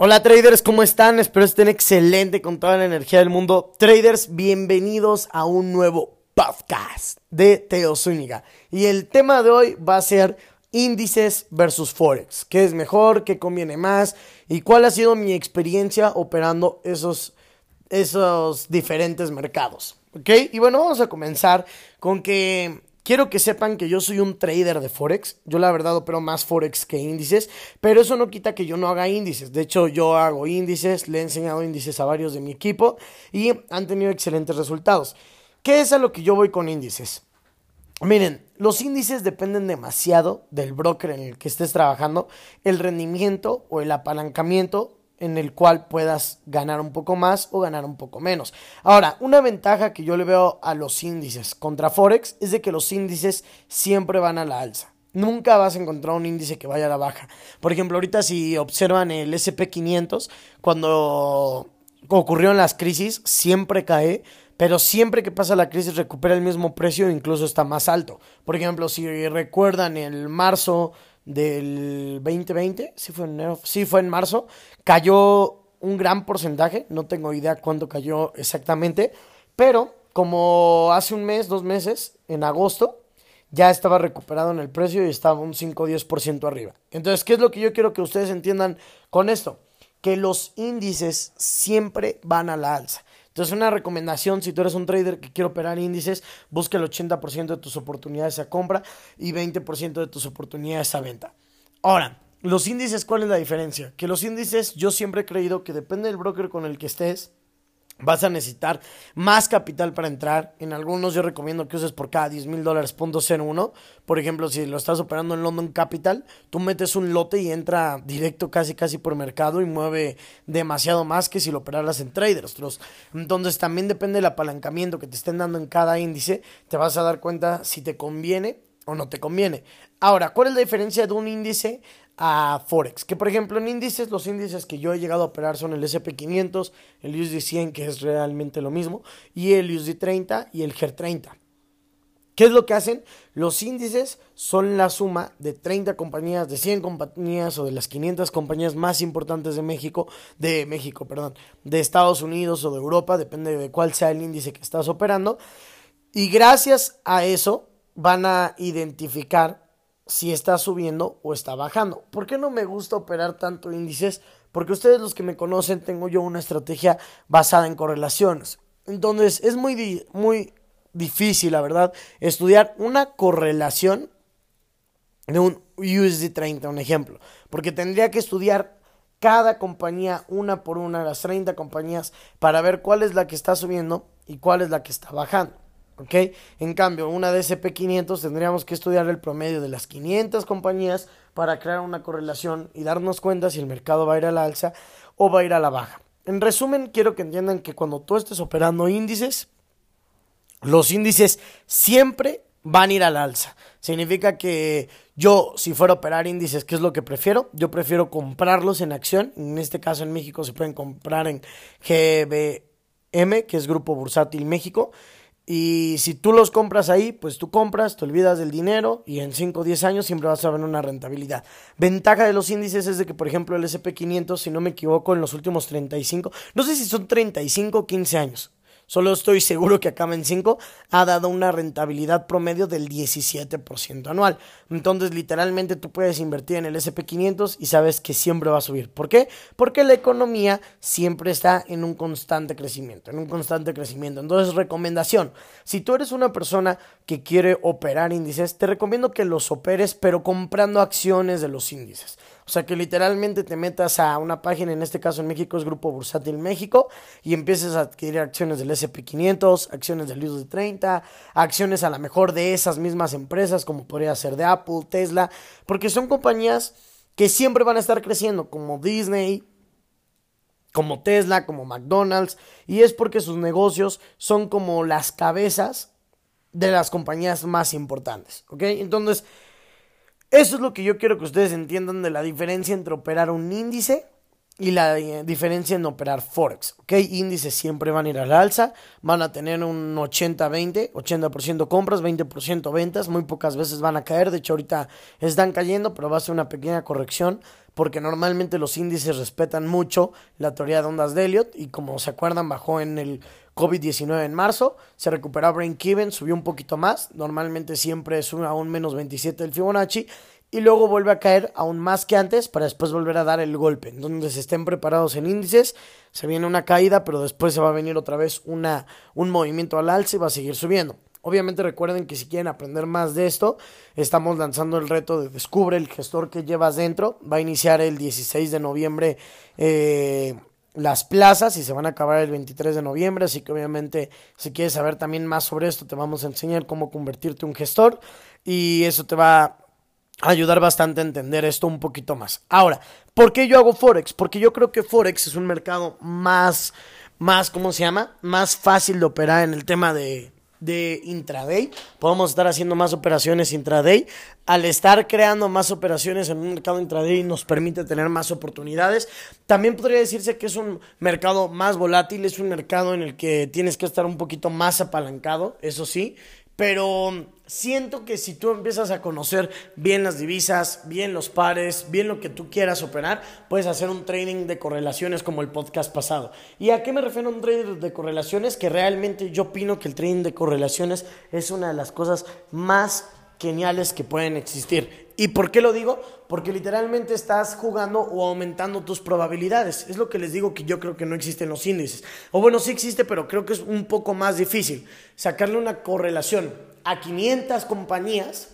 Hola traders, ¿cómo están? Espero estén excelente con toda la energía del mundo. Traders, bienvenidos a un nuevo podcast de Teo Zúñiga. Y el tema de hoy va a ser índices versus forex. ¿Qué es mejor? ¿Qué conviene más? ¿Y cuál ha sido mi experiencia operando esos, esos diferentes mercados? ¿Ok? Y bueno, vamos a comenzar con que Quiero que sepan que yo soy un trader de Forex. Yo la verdad opero más Forex que índices, pero eso no quita que yo no haga índices. De hecho, yo hago índices, le he enseñado índices a varios de mi equipo y han tenido excelentes resultados. ¿Qué es a lo que yo voy con índices? Miren, los índices dependen demasiado del broker en el que estés trabajando, el rendimiento o el apalancamiento en el cual puedas ganar un poco más o ganar un poco menos. Ahora, una ventaja que yo le veo a los índices contra Forex es de que los índices siempre van a la alza. Nunca vas a encontrar un índice que vaya a la baja. Por ejemplo, ahorita si observan el SP500, cuando ocurrieron las crisis, siempre cae, pero siempre que pasa la crisis recupera el mismo precio e incluso está más alto. Por ejemplo, si recuerdan el marzo del 2020, sí fue en enero, sí fue en marzo, cayó un gran porcentaje, no tengo idea cuánto cayó exactamente, pero como hace un mes, dos meses, en agosto, ya estaba recuperado en el precio y estaba un 5 o 10% arriba. Entonces, ¿qué es lo que yo quiero que ustedes entiendan con esto? Que los índices siempre van a la alza. Entonces, una recomendación, si tú eres un trader que quiere operar índices, busca el 80% de tus oportunidades a compra y 20% de tus oportunidades a venta. Ahora, los índices, ¿cuál es la diferencia? Que los índices, yo siempre he creído que depende del broker con el que estés, vas a necesitar más capital para entrar. En algunos yo recomiendo que uses por cada 10 mil dólares punto uno. Por ejemplo, si lo estás operando en London Capital, tú metes un lote y entra directo casi casi por mercado y mueve demasiado más que si lo operaras en Traders. Entonces también depende del apalancamiento que te estén dando en cada índice. Te vas a dar cuenta si te conviene o no te conviene. Ahora, ¿cuál es la diferencia de un índice a Forex. Que por ejemplo en índices, los índices que yo he llegado a operar son el SP500, el USD100 que es realmente lo mismo, y el USD30 y el GER30. ¿Qué es lo que hacen? Los índices son la suma de 30 compañías, de 100 compañías o de las 500 compañías más importantes de México, de México, perdón, de Estados Unidos o de Europa, depende de cuál sea el índice que estás operando. Y gracias a eso van a identificar si está subiendo o está bajando. ¿Por qué no me gusta operar tanto índices? Porque ustedes los que me conocen tengo yo una estrategia basada en correlaciones. Entonces es muy, muy difícil, la verdad, estudiar una correlación de un USD30, un ejemplo. Porque tendría que estudiar cada compañía una por una, las 30 compañías, para ver cuál es la que está subiendo y cuál es la que está bajando. ¿Ok? En cambio, una de SP500 tendríamos que estudiar el promedio de las 500 compañías para crear una correlación y darnos cuenta si el mercado va a ir a la alza o va a ir a la baja. En resumen, quiero que entiendan que cuando tú estés operando índices, los índices siempre van a ir al alza. Significa que yo, si fuera a operar índices, ¿qué es lo que prefiero? Yo prefiero comprarlos en acción. En este caso, en México se pueden comprar en GBM, que es Grupo Bursátil México. Y si tú los compras ahí, pues tú compras, te olvidas del dinero y en 5 o 10 años siempre vas a ver una rentabilidad. Ventaja de los índices es de que, por ejemplo, el SP500, si no me equivoco, en los últimos 35, no sé si son 35 o 15 años, solo estoy seguro que acaba en 5, ha dado una rentabilidad promedio del 17% anual. Entonces, literalmente tú puedes invertir en el SP500 y sabes que siempre va a subir. ¿Por qué? Porque la economía siempre está en un constante crecimiento, en un constante crecimiento. Entonces, recomendación, si tú eres una persona que quiere operar índices, te recomiendo que los operes, pero comprando acciones de los índices. O sea, que literalmente te metas a una página, en este caso en México es Grupo Bursátil México, y empieces a adquirir acciones del SP500, acciones del de 30, acciones a lo mejor de esas mismas empresas, como podría ser de Apple, Tesla, porque son compañías que siempre van a estar creciendo, como Disney, como Tesla, como McDonald's, y es porque sus negocios son como las cabezas de las compañías más importantes, ¿ok? Entonces, eso es lo que yo quiero que ustedes entiendan de la diferencia entre operar un índice y la eh, diferencia en operar Forex. ¿ok? Índices siempre van a ir al alza, van a tener un 80-20, 80%, compras, 20% ventas, muy pocas veces van a caer, de hecho ahorita están cayendo, pero va a ser una pequeña corrección porque normalmente los índices respetan mucho la teoría de ondas de Elliot y como se acuerdan bajó en el COVID-19 en marzo, se recuperó Brain Kiven, subió un poquito más, normalmente siempre sube a un menos 27 del Fibonacci y luego vuelve a caer aún más que antes para después volver a dar el golpe. Entonces estén preparados en índices, se viene una caída, pero después se va a venir otra vez una, un movimiento al alza y va a seguir subiendo. Obviamente recuerden que si quieren aprender más de esto, estamos lanzando el reto de Descubre el gestor que llevas dentro. Va a iniciar el 16 de noviembre eh, las plazas y se van a acabar el 23 de noviembre. Así que obviamente si quieres saber también más sobre esto, te vamos a enseñar cómo convertirte en un gestor y eso te va ayudar bastante a entender esto un poquito más. Ahora, ¿por qué yo hago Forex? Porque yo creo que Forex es un mercado más, más, ¿cómo se llama? Más fácil de operar en el tema de, de intraday. Podemos estar haciendo más operaciones intraday. Al estar creando más operaciones en un mercado intraday nos permite tener más oportunidades. También podría decirse que es un mercado más volátil, es un mercado en el que tienes que estar un poquito más apalancado, eso sí. Pero siento que si tú empiezas a conocer bien las divisas, bien los pares, bien lo que tú quieras operar, puedes hacer un trading de correlaciones como el podcast pasado. ¿Y a qué me refiero a un trading de correlaciones? Que realmente yo opino que el trading de correlaciones es una de las cosas más geniales que pueden existir. ¿Y por qué lo digo? Porque literalmente estás jugando o aumentando tus probabilidades. Es lo que les digo que yo creo que no existe en los índices. O bueno, sí existe, pero creo que es un poco más difícil sacarle una correlación a 500 compañías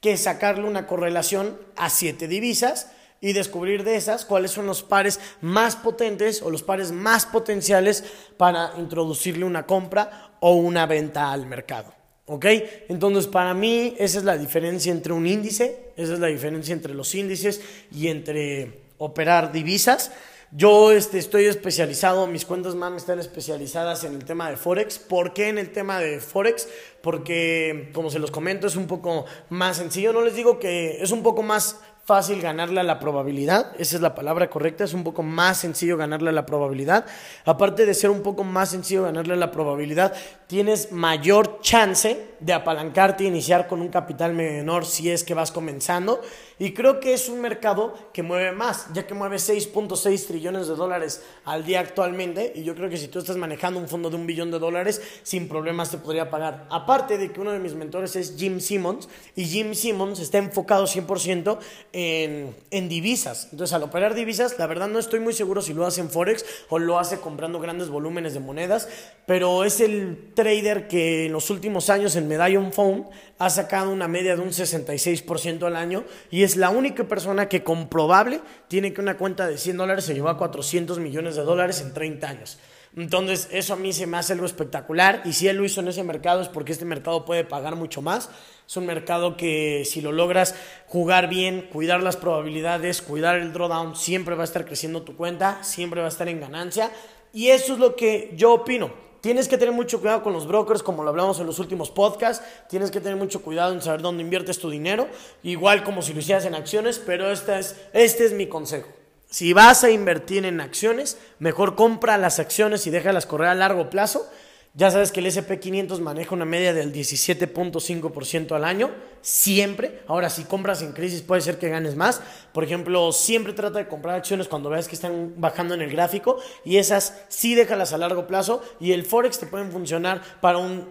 que sacarle una correlación a 7 divisas y descubrir de esas cuáles son los pares más potentes o los pares más potenciales para introducirle una compra o una venta al mercado. ¿Ok? Entonces, para mí, esa es la diferencia entre un índice, esa es la diferencia entre los índices y entre operar divisas. Yo este, estoy especializado, mis cuentas más están especializadas en el tema de Forex. ¿Por qué en el tema de Forex? Porque, como se los comento, es un poco más sencillo. No les digo que es un poco más fácil ganarle a la probabilidad, esa es la palabra correcta, es un poco más sencillo ganarle a la probabilidad. Aparte de ser un poco más sencillo ganarle a la probabilidad, tienes mayor chance de apalancarte e iniciar con un capital menor si es que vas comenzando. Y creo que es un mercado que mueve más, ya que mueve 6.6 trillones de dólares al día actualmente. Y yo creo que si tú estás manejando un fondo de un billón de dólares, sin problemas te podría pagar. Aparte de que uno de mis mentores es Jim Simmons, y Jim Simmons está enfocado 100% en, en divisas. Entonces, al operar divisas, la verdad no estoy muy seguro si lo hace en Forex o lo hace comprando grandes volúmenes de monedas, pero es el trader que en los últimos años en Medallion Phone ha sacado una media de un 66% al año y es la única persona que comprobable tiene que una cuenta de 100 dólares se llevó a 400 millones de dólares en 30 años. Entonces, eso a mí se me hace algo espectacular. Y si él lo hizo en ese mercado es porque este mercado puede pagar mucho más. Es un mercado que si lo logras jugar bien, cuidar las probabilidades, cuidar el drawdown, siempre va a estar creciendo tu cuenta, siempre va a estar en ganancia. Y eso es lo que yo opino. Tienes que tener mucho cuidado con los brokers, como lo hablamos en los últimos podcasts. Tienes que tener mucho cuidado en saber dónde inviertes tu dinero, igual como si lo hicieras en acciones, pero este es, este es mi consejo. Si vas a invertir en acciones, mejor compra las acciones y déjalas correr a largo plazo ya sabes que el SP500 maneja una media del 17.5% al año, siempre. Ahora, si compras en crisis puede ser que ganes más. Por ejemplo, siempre trata de comprar acciones cuando veas que están bajando en el gráfico y esas sí déjalas a largo plazo y el Forex te pueden funcionar para un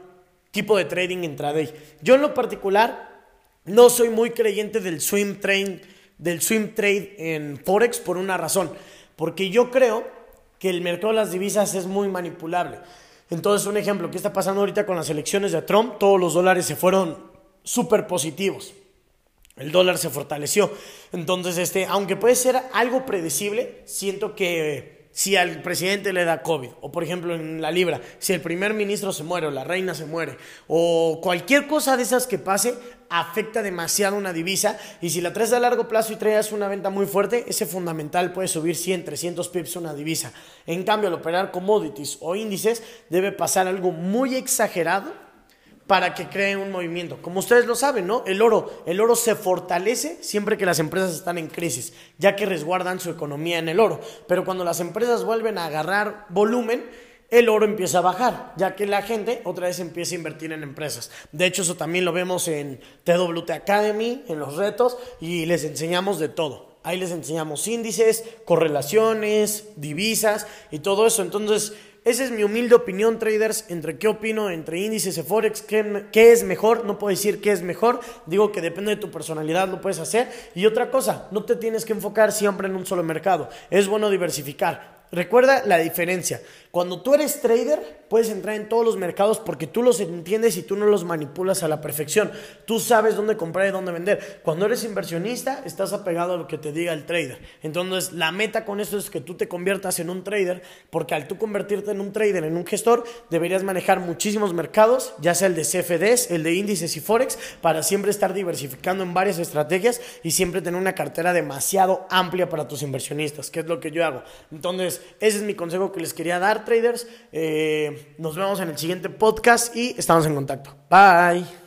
tipo de trading intraday. Yo en lo particular no soy muy creyente del swing trade, del swing trade en Forex por una razón, porque yo creo que el mercado de las divisas es muy manipulable. Entonces, un ejemplo, ¿qué está pasando ahorita con las elecciones de Trump? Todos los dólares se fueron súper positivos. El dólar se fortaleció. Entonces, este, aunque puede ser algo predecible, siento que si al presidente le da COVID, o por ejemplo en la Libra, si el primer ministro se muere o la reina se muere, o cualquier cosa de esas que pase, afecta demasiado una divisa. Y si la traes a largo plazo y traes una venta muy fuerte, ese fundamental puede subir 100, 300 pips una divisa. En cambio, al operar commodities o índices, debe pasar algo muy exagerado para que creen un movimiento. Como ustedes lo saben, ¿no? El oro, el oro se fortalece siempre que las empresas están en crisis, ya que resguardan su economía en el oro. Pero cuando las empresas vuelven a agarrar volumen, el oro empieza a bajar, ya que la gente otra vez empieza a invertir en empresas. De hecho, eso también lo vemos en TWT Academy, en los retos, y les enseñamos de todo. Ahí les enseñamos índices, correlaciones, divisas y todo eso. Entonces, esa es mi humilde opinión, traders, entre qué opino entre índices y forex, qué, qué, es mejor, no puedo decir qué es mejor, digo que depende de tu personalidad, lo puedes hacer. Y otra cosa, no te tienes que enfocar siempre en un solo mercado, es bueno diversificar. Recuerda la diferencia. Cuando tú eres trader, puedes entrar en todos los mercados porque tú los entiendes y tú no los manipulas a la perfección. Tú sabes dónde comprar y dónde vender. Cuando eres inversionista, estás apegado a lo que te diga el trader. Entonces, la meta con eso es que tú te conviertas en un trader, porque al tú convertirte en un trader, en un gestor, deberías manejar muchísimos mercados, ya sea el de CFDs, el de índices y forex, para siempre estar diversificando en varias estrategias y siempre tener una cartera demasiado amplia para tus inversionistas, que es lo que yo hago. Entonces, ese es mi consejo que les quería dar, traders. Eh, nos vemos en el siguiente podcast y estamos en contacto. Bye.